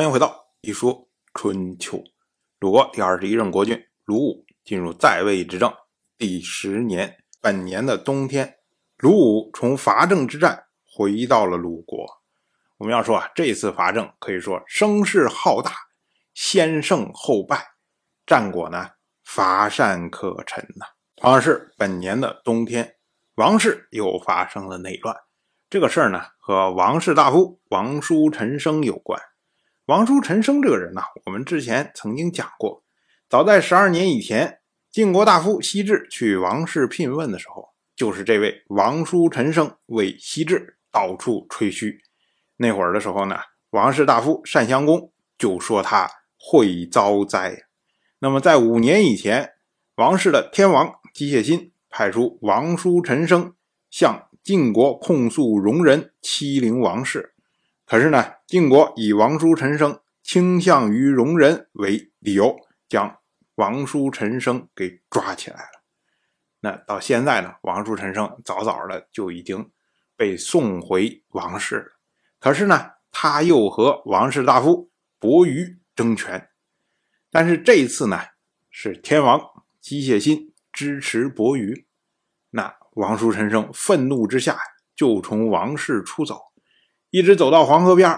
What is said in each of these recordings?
欢迎回到一说春秋。鲁国第二十一任国君鲁武进入在位执政第十年，本年的冬天，鲁武从伐郑之战回到了鲁国。我们要说啊，这次伐郑可以说声势浩大，先胜后败，战果呢乏善可陈呐。同样是本年的冬天，王室又发生了内乱。这个事儿呢，和王室大夫王叔陈生有关。王叔陈生这个人呢，我们之前曾经讲过。早在十二年以前，晋国大夫西至去王室聘问的时候，就是这位王叔陈生为西至到处吹嘘。那会儿的时候呢，王室大夫单襄公就说他会遭灾。那么在五年以前，王室的天王机械心派出王叔陈生向。晋国控诉戎人欺凌王室，可是呢，晋国以王叔陈生倾向于戎人为理由，将王叔陈生给抓起来了。那到现在呢，王叔陈生早早的就已经被送回王室了。可是呢，他又和王室大夫伯鱼争权，但是这一次呢，是天王机械心支持伯鱼，那。王叔陈生愤怒之下，就从王室出走，一直走到黄河边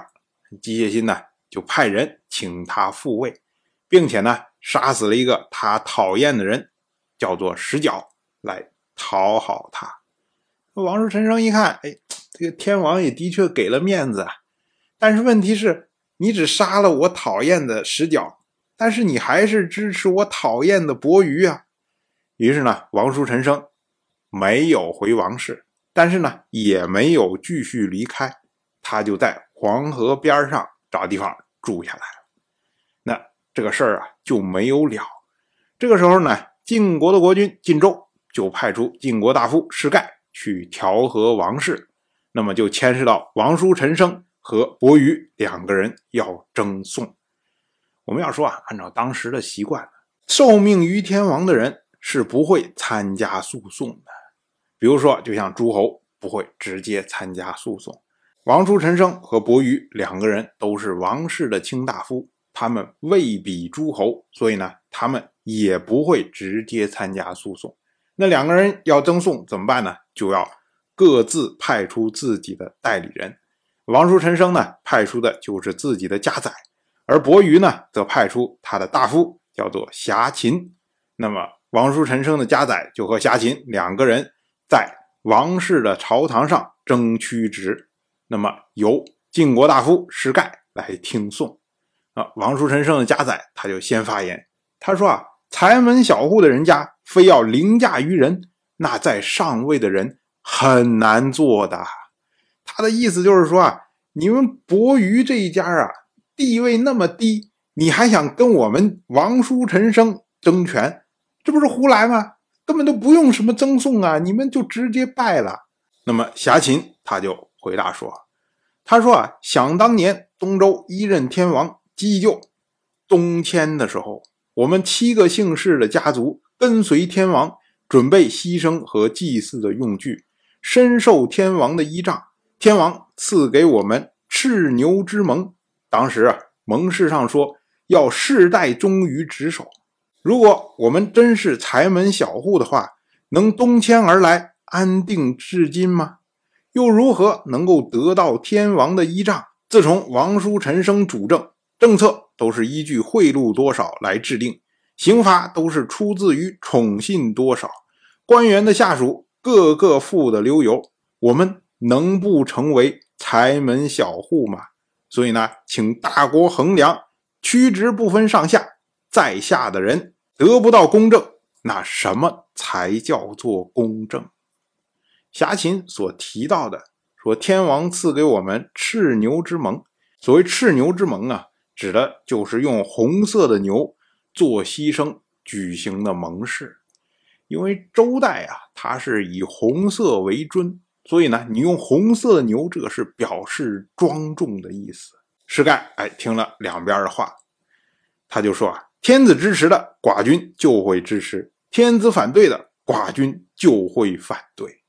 机械心呢，就派人请他复位，并且呢，杀死了一个他讨厌的人，叫做石角，来讨好他。王叔陈生一看，哎，这个天王也的确给了面子啊，但是问题是，你只杀了我讨厌的石角，但是你还是支持我讨厌的伯鱼啊。于是呢，王叔陈生。没有回王室，但是呢，也没有继续离开，他就在黄河边上找地方住下来了。那这个事儿啊就没有了。这个时候呢，晋国的国君晋州就派出晋国大夫士盖去调和王室，那么就牵涉到王叔陈生和伯鱼两个人要争讼。我们要说啊，按照当时的习惯，受命于天王的人是不会参加诉讼的。比如说，就像诸侯不会直接参加诉讼，王叔陈生和伯鱼两个人都是王室的卿大夫，他们未比诸侯，所以呢，他们也不会直接参加诉讼。那两个人要争讼怎么办呢？就要各自派出自己的代理人。王叔陈生呢，派出的就是自己的家宰，而伯鱼呢，则派出他的大夫，叫做侠秦。那么，王叔陈生的家宰就和侠秦两个人。在王室的朝堂上争曲直，那么由晋国大夫石盖来听讼。啊，王叔陈生的家宰他就先发言，他说啊，财门小户的人家非要凌驾于人，那在上位的人很难做的。他的意思就是说啊，你们伯鱼这一家啊，地位那么低，你还想跟我们王叔陈生争权，这不是胡来吗？根本都不用什么赠送啊，你们就直接拜了。那么侠秦他就回答说：“他说啊，想当年东周一任天王姬就东迁的时候，我们七个姓氏的家族跟随天王，准备牺牲和祭祀的用具，深受天王的依仗。天王赐给我们赤牛之盟，当时啊，盟誓上说要世代忠于职守。”如果我们真是财门小户的话，能东迁而来，安定至今吗？又如何能够得到天王的依仗？自从王叔陈升主政，政策都是依据贿赂多少来制定，刑罚都是出自于宠信多少，官员的下属个个富得流油，我们能不成为财门小户吗？所以呢，请大国衡量，屈直不分上下。在下的人得不到公正，那什么才叫做公正？侠秦所提到的说，天王赐给我们赤牛之盟。所谓赤牛之盟啊，指的就是用红色的牛做牺牲举行的盟誓。因为周代啊，它是以红色为尊，所以呢，你用红色的牛，这个是表示庄重的意思。石盖哎，听了两边的话，他就说啊。天子支持的寡君就会支持，天子反对的寡君就会反对。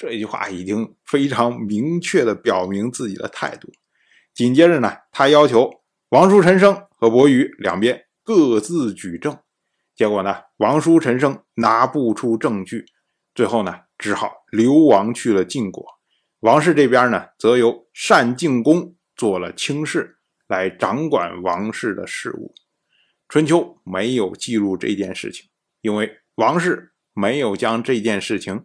这句话已经非常明确的表明自己的态度。紧接着呢，他要求王叔陈生和伯鱼两边各自举证，结果呢，王叔陈生拿不出证据，最后呢，只好流亡去了晋国。王氏这边呢，则由单敬公做了卿士，来掌管王氏的事务。春秋没有记录这件事情，因为王氏没有将这件事情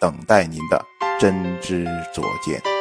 等待您的真知灼见。